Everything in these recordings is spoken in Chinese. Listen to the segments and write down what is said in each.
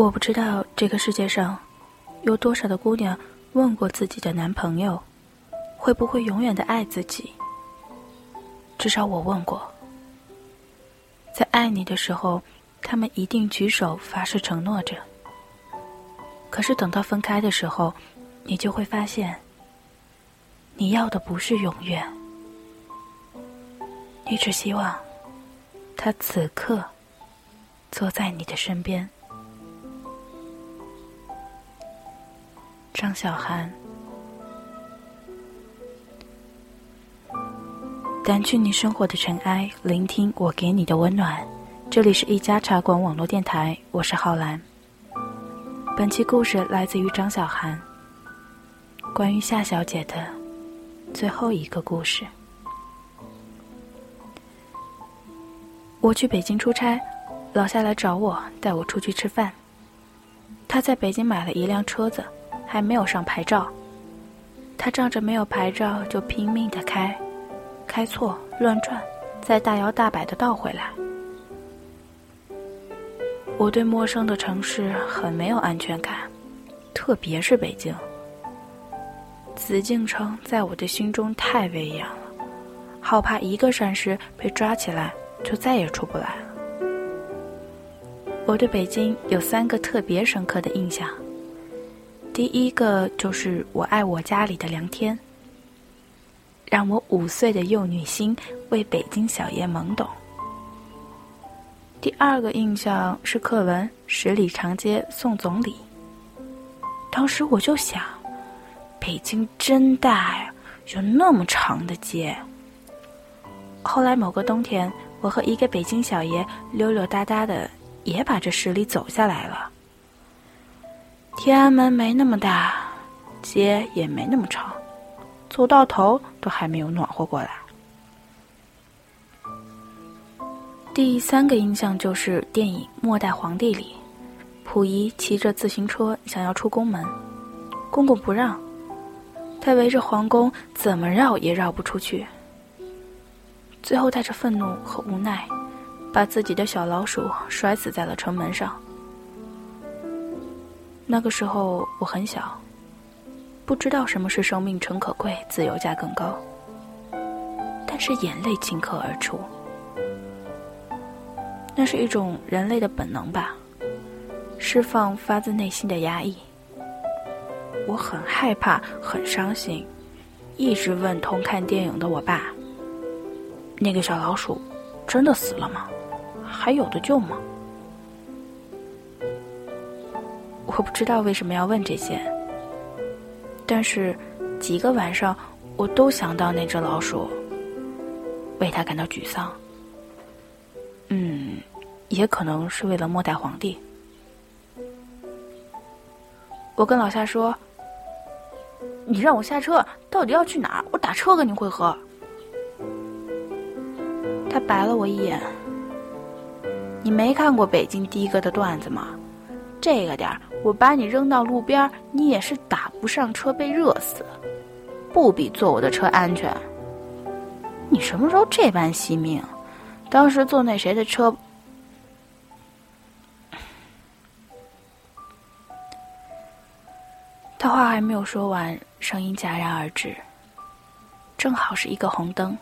我不知道这个世界上有多少的姑娘问过自己的男朋友，会不会永远的爱自己。至少我问过，在爱你的时候，他们一定举手发誓承诺着。可是等到分开的时候，你就会发现，你要的不是永远，你只希望他此刻坐在你的身边。张小涵，掸去你生活的尘埃，聆听我给你的温暖。这里是一家茶馆网络电台，我是浩然。本期故事来自于张小涵，关于夏小姐的最后一个故事。我去北京出差，老夏来找我，带我出去吃饭。他在北京买了一辆车子。还没有上牌照，他仗着没有牌照就拼命的开，开错乱转，再大摇大摆的倒回来。我对陌生的城市很没有安全感，特别是北京。紫禁城在我的心中太威严了，好怕一个闪失被抓起来就再也出不来了。我对北京有三个特别深刻的印象。第一个就是我爱我家里的梁天，让我五岁的幼女心为北京小夜懵懂。第二个印象是课文《十里长街送总理》，当时我就想，北京真大呀，有那么长的街。后来某个冬天，我和一个北京小爷溜溜达达的，也把这十里走下来了。天安门没那么大，街也没那么长，走到头都还没有暖和过来。第三个印象就是电影《末代皇帝》里，溥仪骑着自行车想要出宫门，公公不让，他围着皇宫怎么绕也绕不出去，最后带着愤怒和无奈，把自己的小老鼠摔死在了城门上。那个时候我很小，不知道什么是生命诚可贵，自由价更高。但是眼泪顷刻而出，那是一种人类的本能吧，释放发自内心的压抑。我很害怕，很伤心，一直问同看电影的我爸：“那个小老鼠真的死了吗？还有的救吗？”我不知道为什么要问这些，但是几个晚上我都想到那只老鼠，为他感到沮丧。嗯，也可能是为了末代皇帝。我跟老夏说：“你让我下车，到底要去哪儿？我打车跟你会合。”他白了我一眼：“你没看过北京的哥的段子吗？这个点儿。”我把你扔到路边，你也是打不上车被热死，不比坐我的车安全。你什么时候这般惜命？当时坐那谁的车？他话还没有说完，声音戛然而止。正好是一个红灯，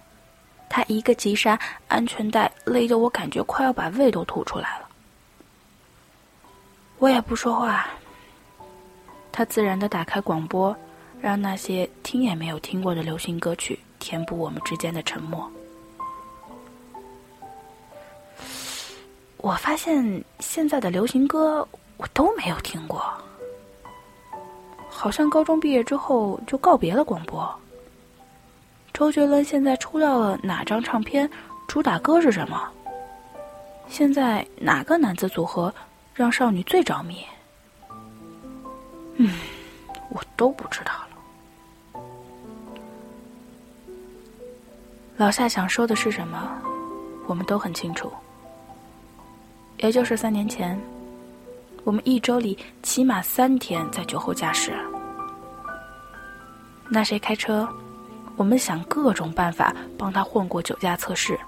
他一个急刹，安全带勒得我感觉快要把胃都吐出来了。我也不说话。他自然的打开广播，让那些听也没有听过的流行歌曲填补我们之间的沉默。我发现现在的流行歌我都没有听过，好像高中毕业之后就告别了广播。周杰伦现在出到了哪张唱片，主打歌是什么？现在哪个男子组合让少女最着迷？嗯，我都不知道了。老夏想说的是什么，我们都很清楚。也就是三年前，我们一周里起码三天在酒后驾驶。那谁开车，我们想各种办法帮他混过酒驾测试。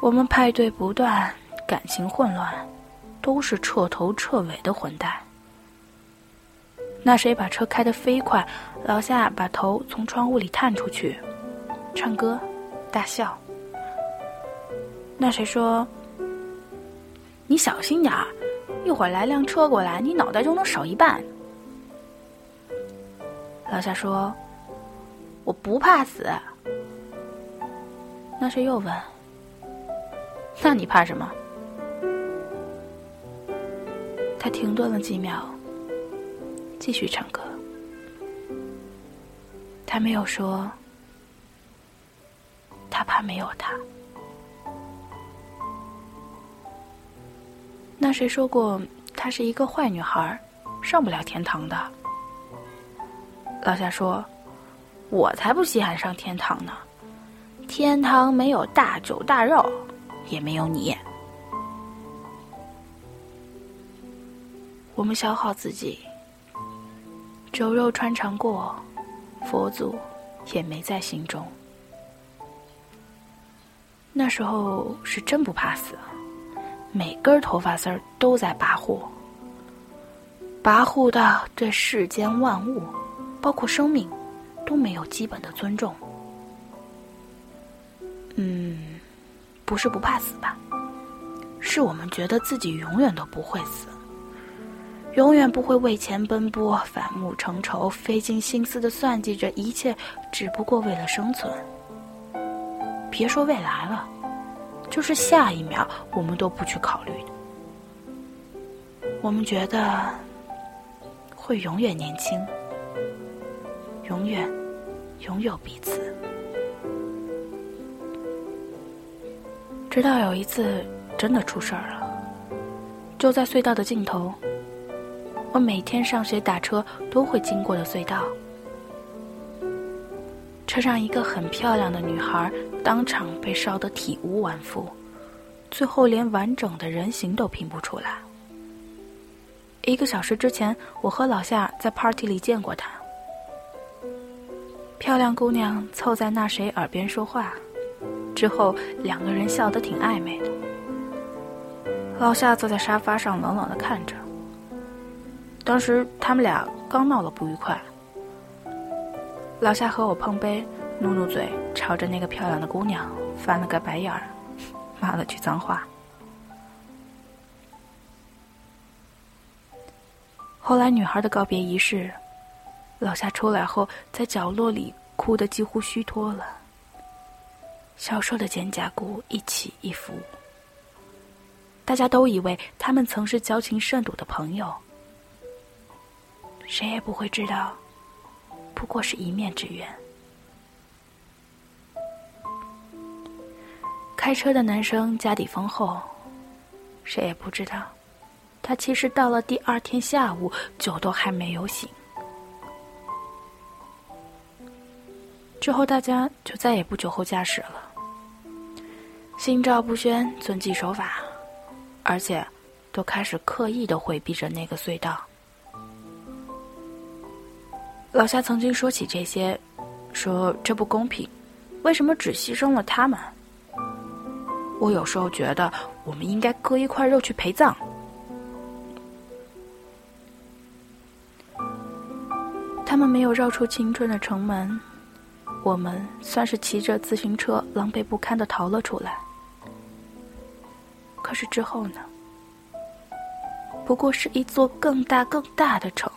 我们派对不断，感情混乱，都是彻头彻尾的混蛋。那谁把车开得飞快，老夏把头从窗户里探出去，唱歌，大笑。那谁说：“你小心点儿，一会儿来辆车过来，你脑袋就能少一半。”老夏说：“我不怕死。”那谁又问：“那你怕什么？”他停顿了几秒。继续唱歌，他没有说，他怕没有他。那谁说过她是一个坏女孩，上不了天堂的？老夏说：“我才不稀罕上天堂呢，天堂没有大酒大肉，也没有你。我们消耗自己。”酒肉穿肠过，佛祖也没在心中。那时候是真不怕死，每根头发丝儿都在跋扈，跋扈到对世间万物，包括生命，都没有基本的尊重。嗯，不是不怕死吧？是我们觉得自己永远都不会死。永远不会为钱奔波、反目成仇、费尽心思的算计着一切，只不过为了生存。别说未来了，就是下一秒，我们都不去考虑的。我们觉得会永远年轻，永远拥有彼此。直到有一次真的出事儿了，就在隧道的尽头。我每天上学打车都会经过的隧道，车上一个很漂亮的女孩当场被烧得体无完肤，最后连完整的人形都拼不出来。一个小时之前，我和老夏在 party 里见过她，漂亮姑娘凑在那谁耳边说话，之后两个人笑得挺暧昧的。老夏坐在沙发上冷冷的看着。当时他们俩刚闹了不愉快，老夏和我碰杯，努努嘴，朝着那个漂亮的姑娘翻了个白眼儿，骂了句脏话。后来女孩的告别仪式，老夏出来后在角落里哭得几乎虚脱了，消瘦的肩胛骨一起一伏。大家都以为他们曾是交情甚笃的朋友。谁也不会知道，不过是一面之缘。开车的男生家底丰厚，谁也不知道，他其实到了第二天下午，酒都还没有醒。之后大家就再也不酒后驾驶了，心照不宣，遵纪守法，而且都开始刻意的回避着那个隧道。老夏曾经说起这些，说这不公平，为什么只牺牲了他们？我有时候觉得，我们应该割一块肉去陪葬。他们没有绕出青春的城门，我们算是骑着自行车狼狈不堪的逃了出来。可是之后呢？不过是一座更大更大的城。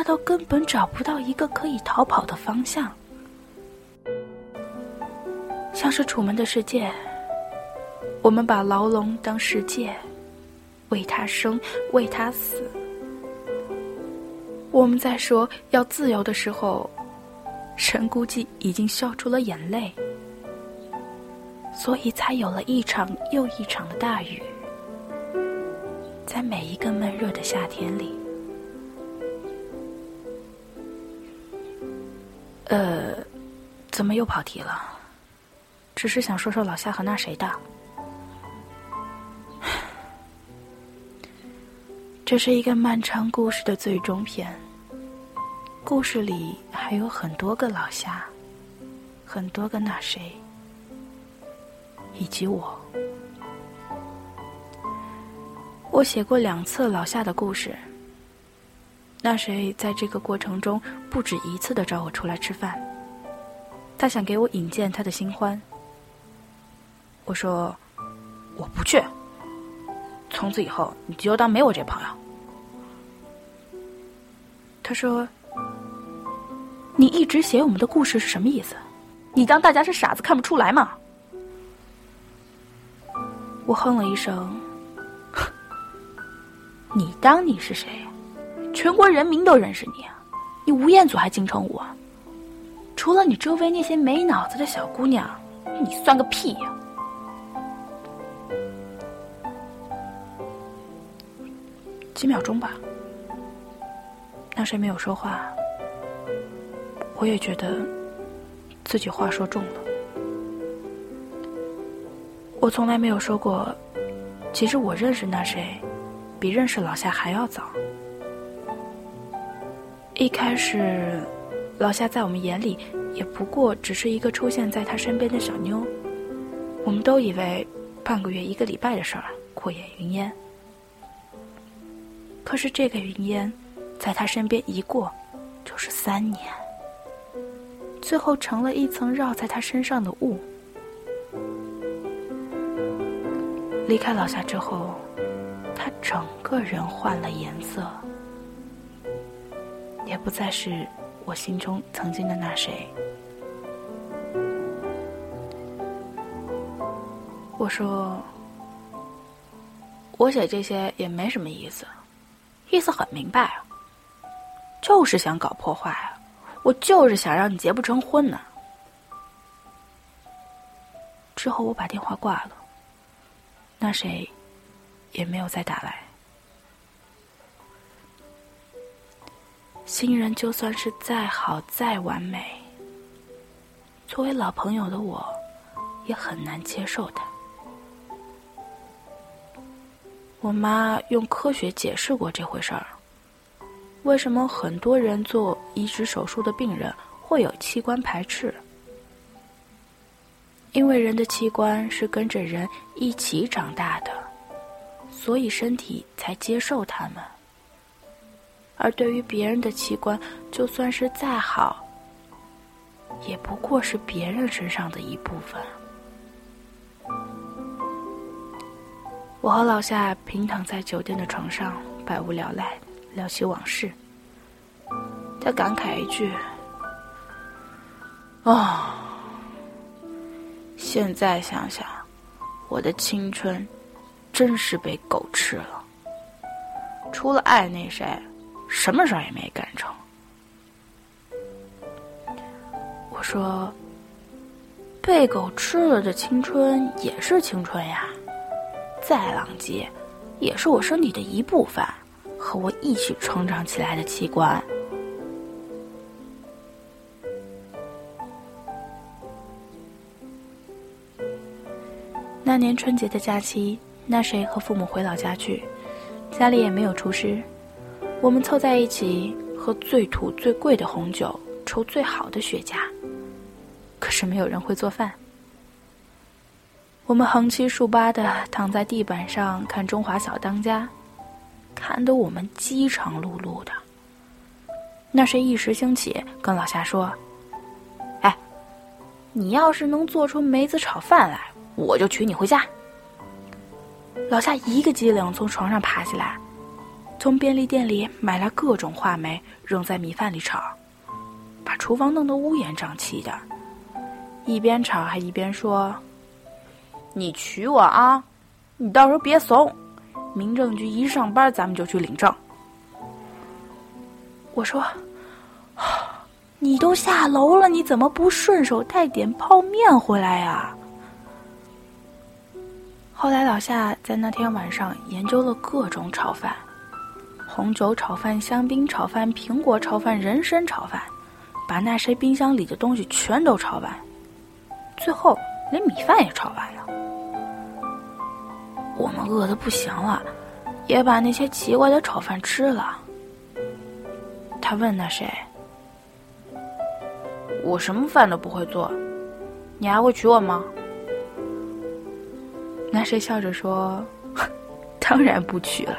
大到根本找不到一个可以逃跑的方向，像是楚门的世界。我们把牢笼当世界，为他生，为他死。我们在说要自由的时候，神估计已经笑出了眼泪。所以才有了一场又一场的大雨，在每一个闷热的夏天里。呃，怎么又跑题了？只是想说说老夏和那谁的。这是一个漫长故事的最终篇。故事里还有很多个老夏，很多个那谁，以及我。我写过两次老夏的故事。那谁在这个过程中不止一次的找我出来吃饭，他想给我引荐他的新欢。我说我不去，从此以后你就当没我这朋友。他说：“你一直写我们的故事是什么意思？你当大家是傻子看不出来吗？”我哼了一声：“ 你当你是谁？”全国人民都认识你，你吴彦祖还金城武啊？除了你周围那些没脑子的小姑娘，你算个屁呀！几秒钟吧，那谁没有说话？我也觉得自己话说重了。我从来没有说过，其实我认识那谁，比认识老夏还要早。一开始，老夏在我们眼里也不过只是一个出现在他身边的小妞，我们都以为半个月、一个礼拜的事儿，过眼云烟。可是这个云烟，在他身边一过，就是三年，最后成了一层绕在他身上的雾。离开老夏之后，他整个人换了颜色。也不再是我心中曾经的那谁。我说，我写这些也没什么意思，意思很明白啊，就是想搞破坏啊，我就是想让你结不成婚呢。之后我把电话挂了，那谁也没有再打来。新人就算是再好再完美，作为老朋友的我，也很难接受他。我妈用科学解释过这回事儿：为什么很多人做移植手术的病人会有器官排斥？因为人的器官是跟着人一起长大的，所以身体才接受他们。而对于别人的器官，就算是再好，也不过是别人身上的一部分。我和老夏平躺在酒店的床上，百无聊赖，聊起往事。他感慨一句：“啊，现在想想，我的青春真是被狗吃了。除了爱那谁。”什么事儿也没干成。我说：“被狗吃了的青春也是青春呀，再狼藉，也是我身体的一部分，和我一起成长起来的器官。”那年春节的假期，那谁和父母回老家去，家里也没有厨师。我们凑在一起喝最土最贵的红酒，抽最好的雪茄。可是没有人会做饭。我们横七竖八的躺在地板上看《中华小当家》，看得我们饥肠辘辘的。那谁一时兴起跟老夏说：“哎，你要是能做出梅子炒饭来，我就娶你回家。”老夏一个机灵从床上爬起来。从便利店里买来各种话梅，扔在米饭里炒，把厨房弄得乌烟瘴气的。一边炒还一边说：“你娶我啊！你到时候别怂，民政局一上班咱们就去领证。”我说：“ 你都下楼了，你怎么不顺手带点泡面回来呀？”后来老夏在那天晚上研究了各种炒饭：红酒炒饭、香槟炒饭、苹果炒饭、人参炒饭，把那谁冰箱里的东西全都炒完，最后连米饭也炒完了。我们饿得不行了，也把那些奇怪的炒饭吃了。他问那谁：“我什么饭都不会做，你还会娶我吗？”那谁笑着说：“当然不娶了。”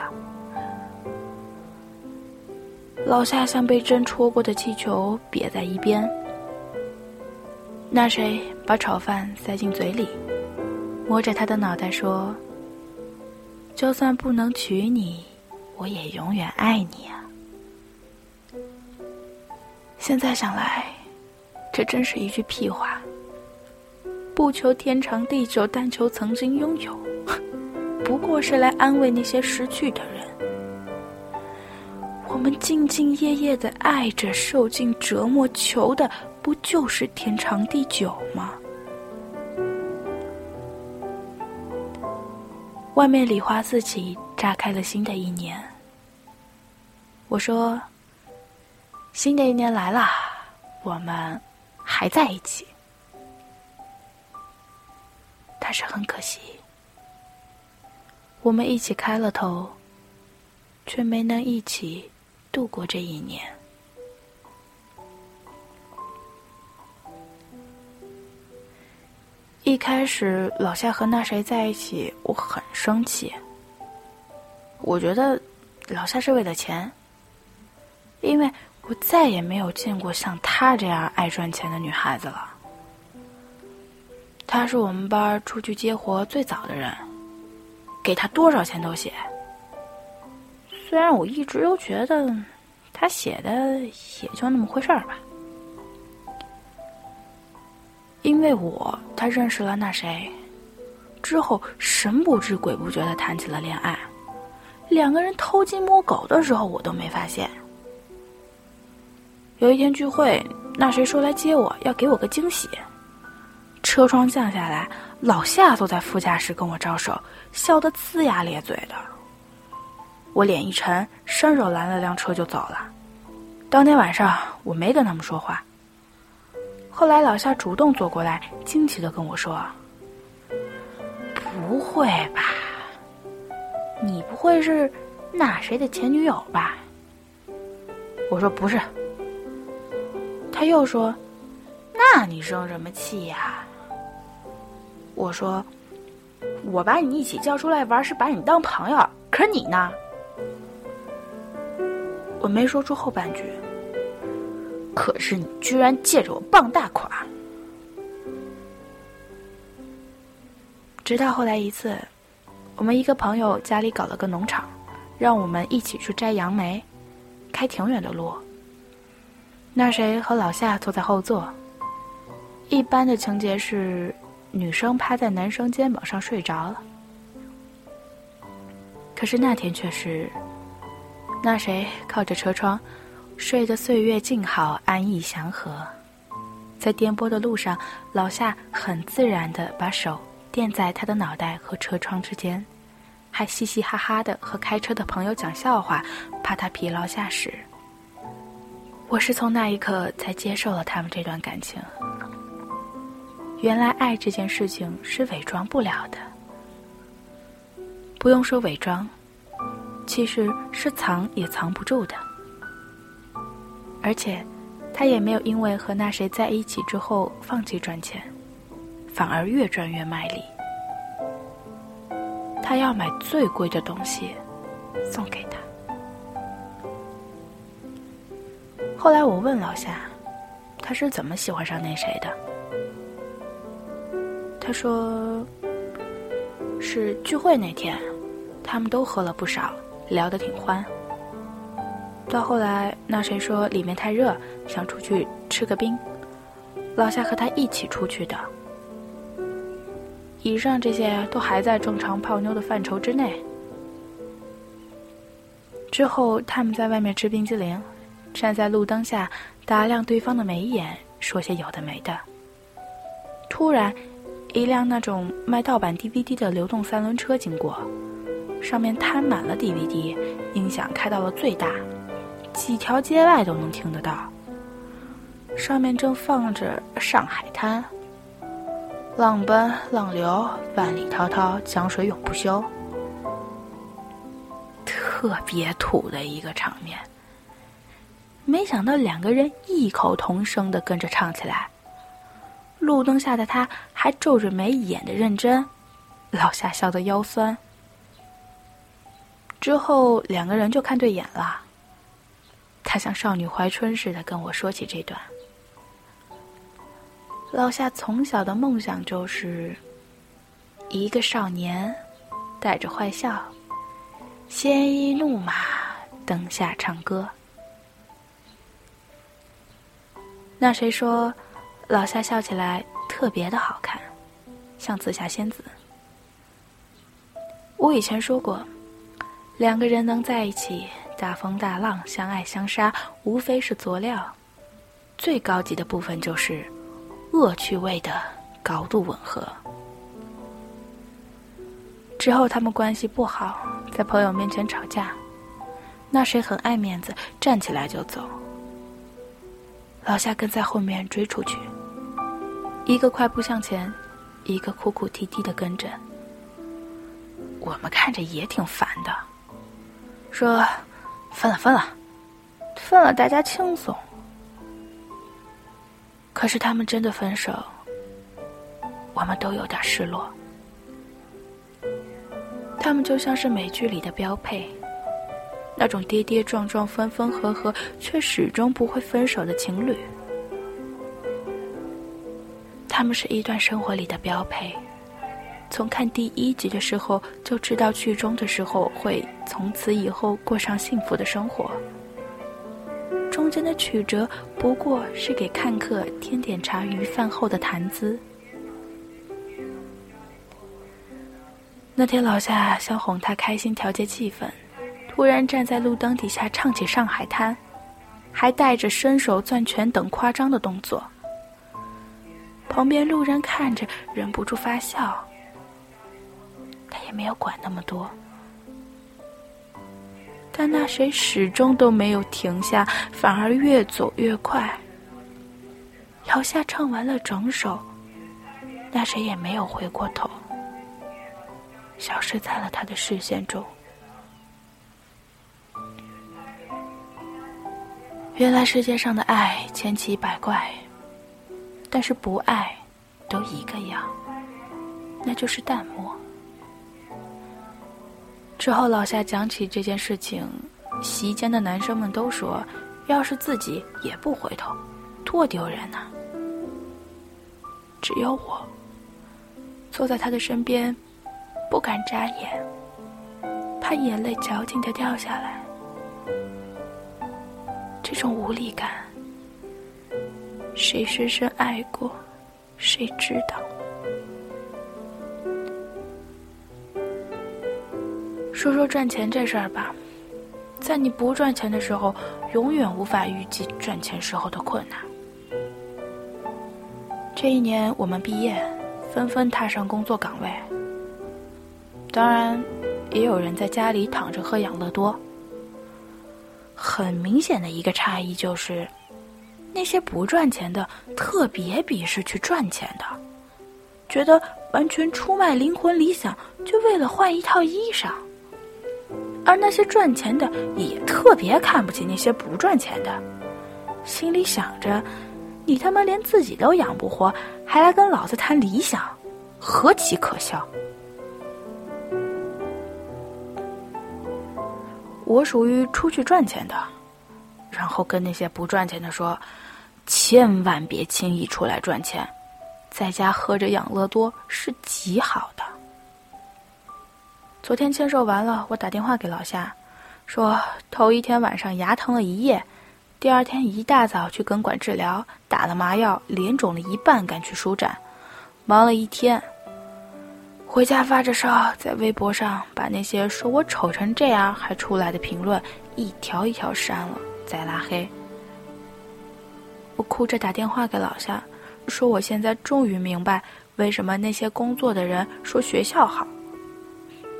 老夏像被针戳过的气球，瘪在一边。那谁把炒饭塞进嘴里，摸着他的脑袋说：“就算不能娶你，我也永远爱你啊！”现在想来，这真是一句屁话。不求天长地久，但求曾经拥有，不过是来安慰那些失去的人。我们兢兢业业的爱着，受尽折磨，求的不就是天长地久吗？外面礼花四起，炸开了新的一年。我说：“新的一年来了，我们还在一起。”但是很可惜，我们一起开了头，却没能一起度过这一年。一开始，老夏和那谁在一起，我很生气。我觉得老夏是为了钱，因为我再也没有见过像她这样爱赚钱的女孩子了。他是我们班出去接活最早的人，给他多少钱都写。虽然我一直都觉得他写的也就那么回事儿吧。因为我他认识了那谁，之后神不知鬼不觉的谈起了恋爱，两个人偷鸡摸狗的时候我都没发现。有一天聚会，那谁说来接我要给我个惊喜。车窗降下来，老夏坐在副驾驶跟我招手，笑得龇牙咧嘴的。我脸一沉，伸手拦了辆车就走了。当天晚上我没跟他们说话。后来老夏主动坐过来，惊奇的跟我说：“不会吧？你不会是那谁的前女友吧？”我说：“不是。”他又说：“那你生什么气呀？”我说：“我把你一起叫出来玩，是把你当朋友。可是你呢？”我没说出后半句。可是你居然借着我傍大款。直到后来一次，我们一个朋友家里搞了个农场，让我们一起去摘杨梅，开挺远的路。那谁和老夏坐在后座。一般的情节是。女生趴在男生肩膀上睡着了，可是那天却是，那谁靠着车窗，睡得岁月静好，安逸祥和。在颠簸的路上，老夏很自然的把手垫在他的脑袋和车窗之间，还嘻嘻哈哈的和开车的朋友讲笑话，怕他疲劳驾驶。我是从那一刻才接受了他们这段感情。原来爱这件事情是伪装不了的，不用说伪装，其实是藏也藏不住的。而且，他也没有因为和那谁在一起之后放弃赚钱，反而越赚越卖力。他要买最贵的东西送给他。后来我问老夏，他是怎么喜欢上那谁的？他说：“是聚会那天，他们都喝了不少，聊得挺欢。到后来，那谁说里面太热，想出去吃个冰，老夏和他一起出去的。以上这些都还在正常泡妞的范畴之内。之后，他们在外面吃冰激凌，站在路灯下打量对方的眉眼，说些有的没的。突然。”一辆那种卖盗版 DVD 的流动三轮车经过，上面摊满了 DVD，音响开到了最大，几条街外都能听得到。上面正放着《上海滩》，浪奔浪流，万里滔滔，江水永不休。特别土的一个场面。没想到两个人异口同声的跟着唱起来。路灯下的他还皱着眉演的认真，老夏笑得腰酸。之后两个人就看对眼了。他像少女怀春似的跟我说起这段。老夏从小的梦想就是一个少年，带着坏笑，鲜衣怒马，灯下唱歌。那谁说？老夏笑起来特别的好看，像紫霞仙子。我以前说过，两个人能在一起，大风大浪，相爱相杀，无非是佐料。最高级的部分就是恶趣味的高度吻合。之后他们关系不好，在朋友面前吵架，那谁很爱面子，站起来就走。老夏跟在后面追出去。一个快步向前，一个哭哭啼啼的跟着。我们看着也挺烦的，说分了分了，分了大家轻松。可是他们真的分手，我们都有点失落。他们就像是美剧里的标配，那种跌跌撞撞、分分合合却始终不会分手的情侣。他们是一段生活里的标配，从看第一集的时候就知道剧终的时候会从此以后过上幸福的生活。中间的曲折不过是给看客添点茶余饭后的谈资。那天老夏想哄他开心调节气氛，突然站在路灯底下唱起《上海滩》，还带着伸手攥拳等夸张的动作。旁边路人看着，忍不住发笑。他也没有管那么多，但那谁始终都没有停下，反而越走越快。姚夏唱完了整首，那谁也没有回过头，消失在了他的视线中。原来世界上的爱千奇百怪。但是不爱，都一个样，那就是淡漠。之后老夏讲起这件事情，席间的男生们都说，要是自己也不回头，多丢人呐。只有我，坐在他的身边，不敢眨眼，怕眼泪矫情的掉下来。这种无力感。谁深深爱过，谁知道？说说赚钱这事儿吧，在你不赚钱的时候，永远无法预计赚钱时候的困难。这一年，我们毕业，纷纷踏上工作岗位。当然，也有人在家里躺着喝养乐多。很明显的一个差异就是。那些不赚钱的特别鄙视去赚钱的，觉得完全出卖灵魂理想，就为了换一套衣裳；而那些赚钱的也特别看不起那些不赚钱的，心里想着：你他妈连自己都养不活，还来跟老子谈理想，何其可笑！我属于出去赚钱的。然后跟那些不赚钱的说，千万别轻易出来赚钱，在家喝着养乐多是极好的。昨天签售完了，我打电话给老夏，说头一天晚上牙疼了一夜，第二天一大早去根管治疗，打了麻药，脸肿了一半，赶去书展，忙了一天。回家发着烧，在微博上把那些说我丑成这样还出来的评论一条一条删了。再拉黑，我哭着打电话给老夏，说我现在终于明白为什么那些工作的人说学校好，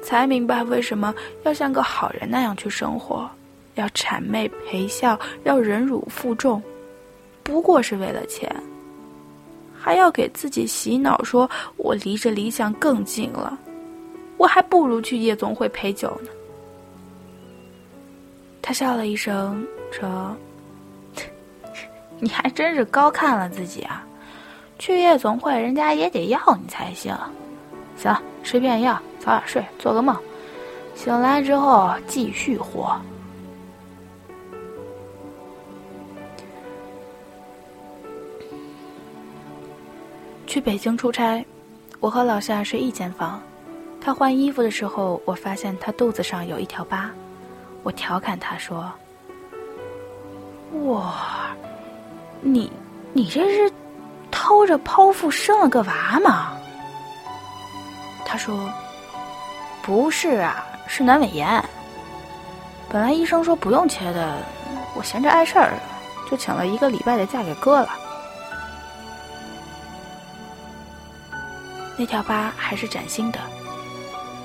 才明白为什么要像个好人那样去生活，要谄媚陪笑，要忍辱负重，不过是为了钱。还要给自己洗脑，说我离着理想更近了，我还不如去夜总会陪酒呢。他笑了一声，说：“ 你还真是高看了自己啊！去夜总会，人家也得要你才行。行，吃片药，早点睡，做个梦，醒来之后继续活。”去北京出差，我和老夏睡一间房。他换衣服的时候，我发现他肚子上有一条疤。我调侃他说：“哇，你你这是偷着剖腹生了个娃吗？”他说：“不是啊，是阑尾炎。本来医生说不用切的，我闲着碍事儿，就请了一个礼拜的假给割了。”那条疤还是崭新的。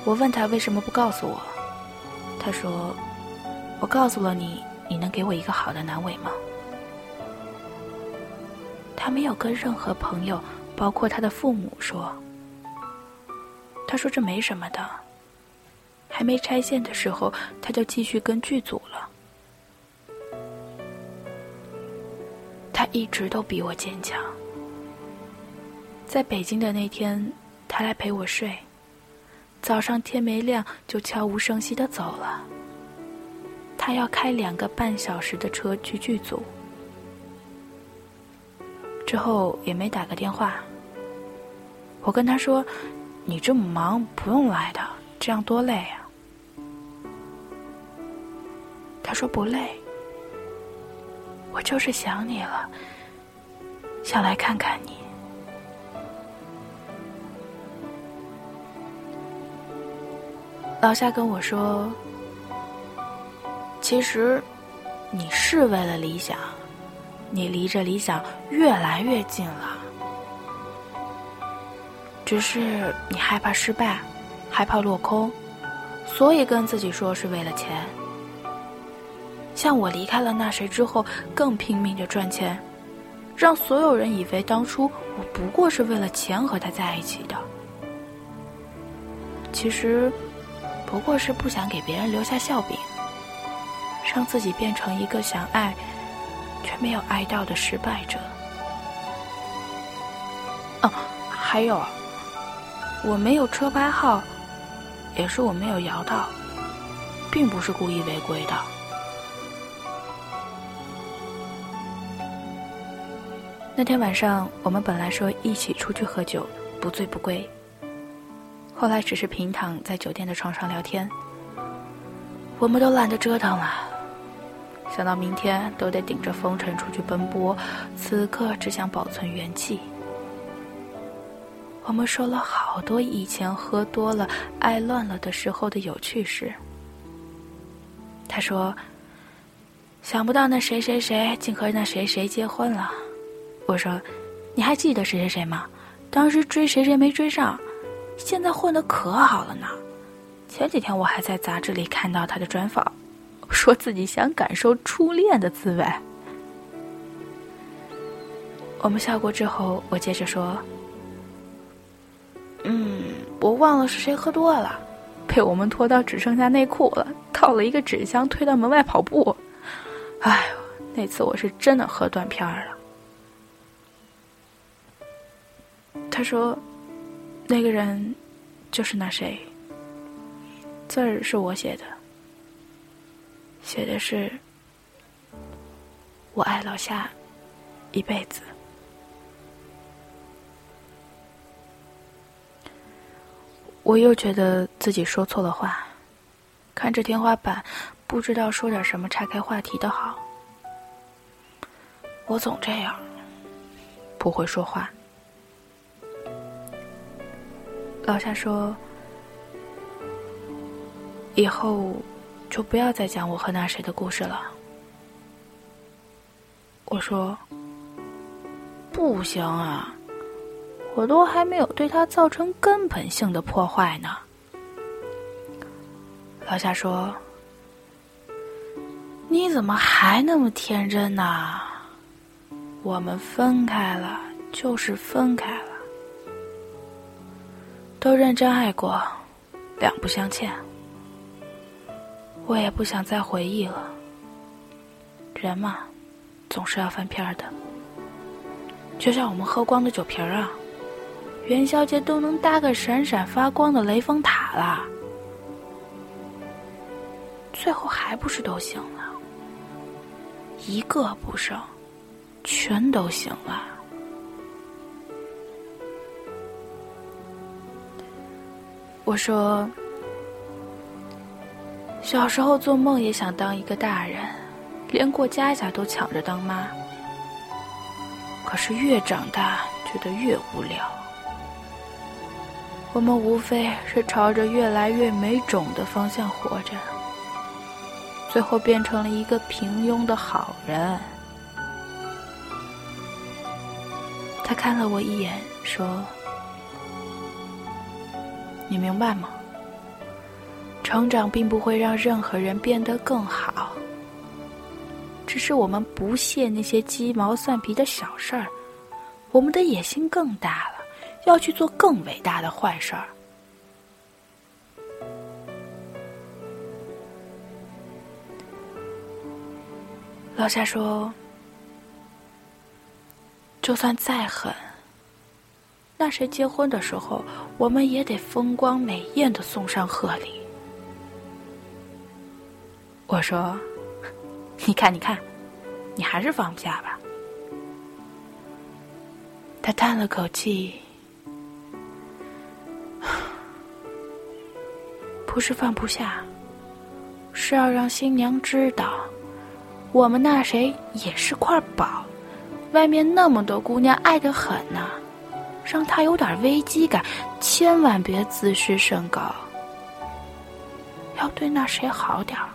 我问他为什么不告诉我，他说：“我告诉了你，你能给我一个好的阑尾吗？”他没有跟任何朋友，包括他的父母说。他说这没什么的。还没拆线的时候，他就继续跟剧组了。他一直都比我坚强。在北京的那天。他来陪我睡，早上天没亮就悄无声息的走了。他要开两个半小时的车去剧组，之后也没打个电话。我跟他说：“你这么忙，不用来的，这样多累啊。”他说：“不累，我就是想你了，想来看看你。”老夏跟我说：“其实，你是为了理想，你离着理想越来越近了。只是你害怕失败，害怕落空，所以跟自己说是为了钱。像我离开了那谁之后，更拼命的赚钱，让所有人以为当初我不过是为了钱和他在一起的。其实。”不过是不想给别人留下笑柄，让自己变成一个想爱却没有爱到的失败者。哦，还有，我没有车牌号，也是我没有摇到，并不是故意违规的。那天晚上，我们本来说一起出去喝酒，不醉不归。后来只是平躺在酒店的床上聊天，我们都懒得折腾了。想到明天都得顶着风尘出去奔波，此刻只想保存元气。我们说了好多以前喝多了、爱乱了的时候的有趣事。他说：“想不到那谁谁谁竟和那谁谁结婚了。”我说：“你还记得谁谁谁吗？当时追谁谁没追上。”现在混得可好了呢，前几天我还在杂志里看到他的专访，说自己想感受初恋的滋味。我们笑过之后，我接着说：“嗯，我忘了是谁喝多了，被我们拖到只剩下内裤了，套了一个纸箱推到门外跑步。哎呦，那次我是真的喝断片儿了。”他说。那个人，就是那谁。字儿是我写的，写的是“我爱老夏一辈子”。我又觉得自己说错了话，看着天花板，不知道说点什么岔开话题的好。我总这样，不会说话。老夏说：“以后就不要再讲我和那谁的故事了。”我说：“不行啊，我都还没有对他造成根本性的破坏呢。老夏说：“你怎么还那么天真呢？我们分开了，就是分开了，都认真爱过，两不相欠。我也不想再回忆了。人嘛，总是要翻篇的。就像我们喝光的酒瓶儿啊。”元宵节都能搭个闪闪发光的雷峰塔了，最后还不是都醒了？一个不剩，全都醒了。我说，小时候做梦也想当一个大人，连过家家都抢着当妈。可是越长大，觉得越无聊。我们无非是朝着越来越没种的方向活着，最后变成了一个平庸的好人。他看了我一眼，说：“你明白吗？成长并不会让任何人变得更好，只是我们不屑那些鸡毛蒜皮的小事儿，我们的野心更大了。”要去做更伟大的坏事儿。老夏说：“就算再狠，那谁结婚的时候，我们也得风光美艳的送上贺礼。”我说：“ 你看，你看，你还是放不下吧？”他叹了口气。不是放不下，是要让新娘知道，我们那谁也是块宝，外面那么多姑娘爱的很呢，让她有点危机感，千万别自视甚高，要对那谁好点儿。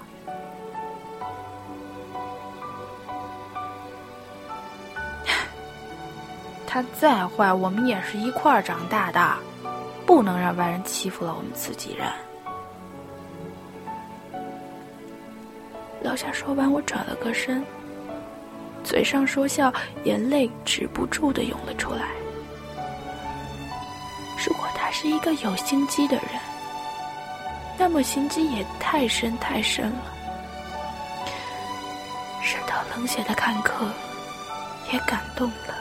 他再坏，我们也是一块儿长大的，不能让外人欺负了我们自己人。老夏说完，我转了个身，嘴上说笑，眼泪止不住的涌了出来。如果他是一个有心机的人，那么心机也太深太深了，深到冷血的看客也感动了。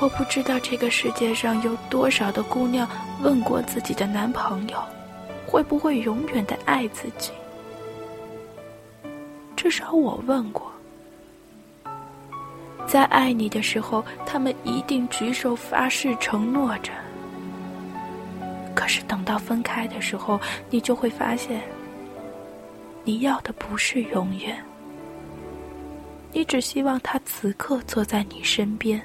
我不知道这个世界上有多少的姑娘问过自己的男朋友。会不会永远的爱自己？至少我问过，在爱你的时候，他们一定举手发誓承诺着。可是等到分开的时候，你就会发现，你要的不是永远，你只希望他此刻坐在你身边。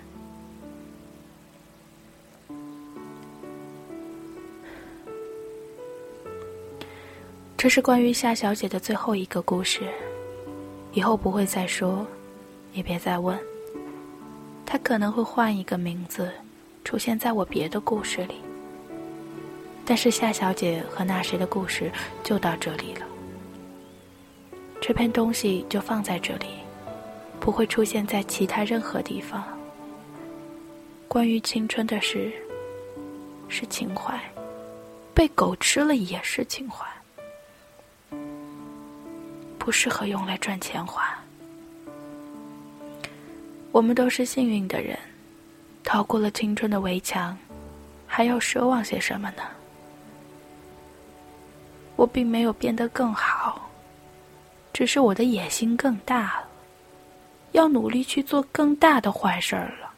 这是关于夏小姐的最后一个故事，以后不会再说，也别再问。她可能会换一个名字，出现在我别的故事里。但是夏小姐和那谁的故事就到这里了，这篇东西就放在这里，不会出现在其他任何地方。关于青春的事，是情怀，被狗吃了也是情怀。不适合用来赚钱花。我们都是幸运的人，逃过了青春的围墙，还要奢望些什么呢？我并没有变得更好，只是我的野心更大了，要努力去做更大的坏事儿了。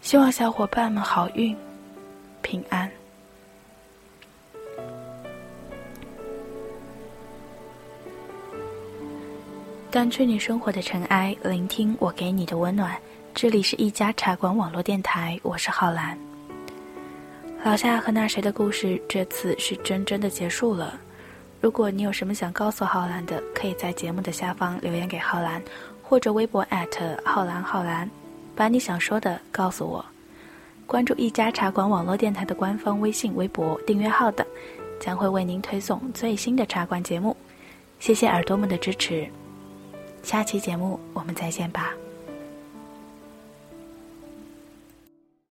希望小伙伴们好运，平安。掸去你生活的尘埃，聆听我给你的温暖。这里是一家茶馆网络电台，我是浩兰。老夏和那谁的故事，这次是真真的结束了。如果你有什么想告诉浩然的，可以在节目的下方留言给浩然，或者微博浩然浩然，把你想说的告诉我。关注一家茶馆网络电台的官方微信、微博订阅号等，将会为您推送最新的茶馆节目。谢谢耳朵们的支持，下期节目我们再见吧。